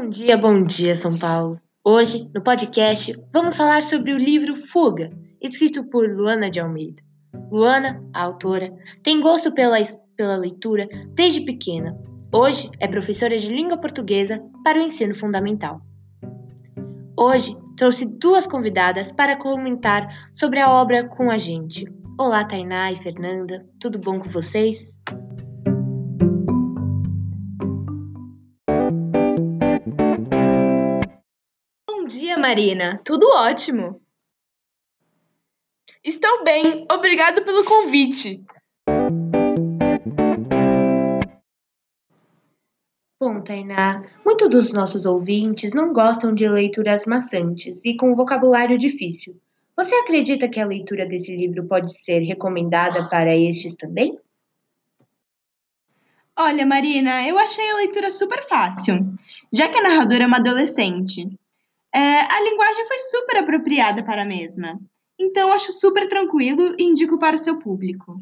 Bom dia, bom dia, São Paulo. Hoje, no podcast, vamos falar sobre o livro Fuga, escrito por Luana de Almeida. Luana, a autora, tem gosto pela, pela leitura desde pequena. Hoje é professora de língua portuguesa para o ensino fundamental. Hoje trouxe duas convidadas para comentar sobre a obra com a gente. Olá, Tainá e Fernanda, tudo bom com vocês? Marina. Tudo ótimo. Estou bem, obrigado pelo convite. Bom, Tainá, muitos dos nossos ouvintes não gostam de leituras maçantes e com vocabulário difícil. Você acredita que a leitura desse livro pode ser recomendada para estes também? Olha, Marina, eu achei a leitura super fácil, já que a narradora é uma adolescente. É, a linguagem foi super apropriada para a mesma. Então, acho super tranquilo e indico para o seu público.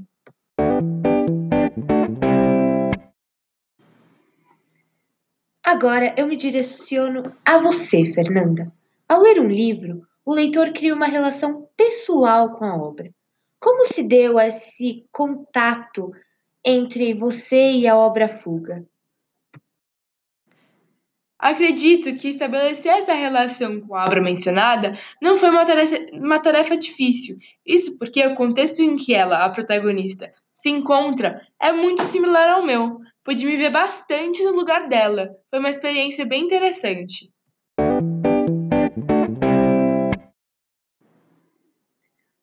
Agora eu me direciono a você, Fernanda. Ao ler um livro, o leitor cria uma relação pessoal com a obra. Como se deu esse contato entre você e a obra Fuga? Acredito que estabelecer essa relação com a obra mencionada não foi uma tarefa, uma tarefa difícil. Isso porque o contexto em que ela, a protagonista, se encontra é muito similar ao meu. Pude me ver bastante no lugar dela. Foi uma experiência bem interessante.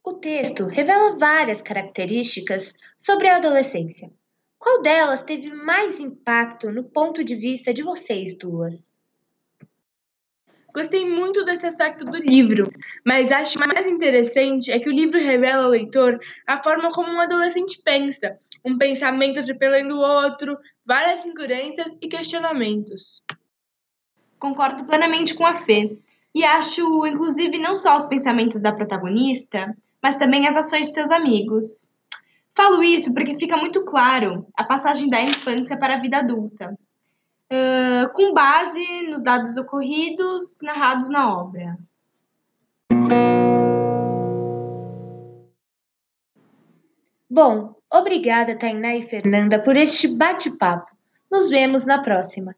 O texto revela várias características sobre a adolescência. Qual delas teve mais impacto no ponto de vista de vocês duas? Gostei muito desse aspecto do livro, mas acho mais interessante é que o livro revela ao leitor a forma como um adolescente pensa, um pensamento atropelando o outro, várias incoerências e questionamentos. Concordo plenamente com a Fê. E acho, inclusive, não só os pensamentos da protagonista, mas também as ações de seus amigos. Falo isso porque fica muito claro a passagem da infância para a vida adulta, com base nos dados ocorridos narrados na obra. Bom, obrigada, Tainá e Fernanda, por este bate-papo. Nos vemos na próxima.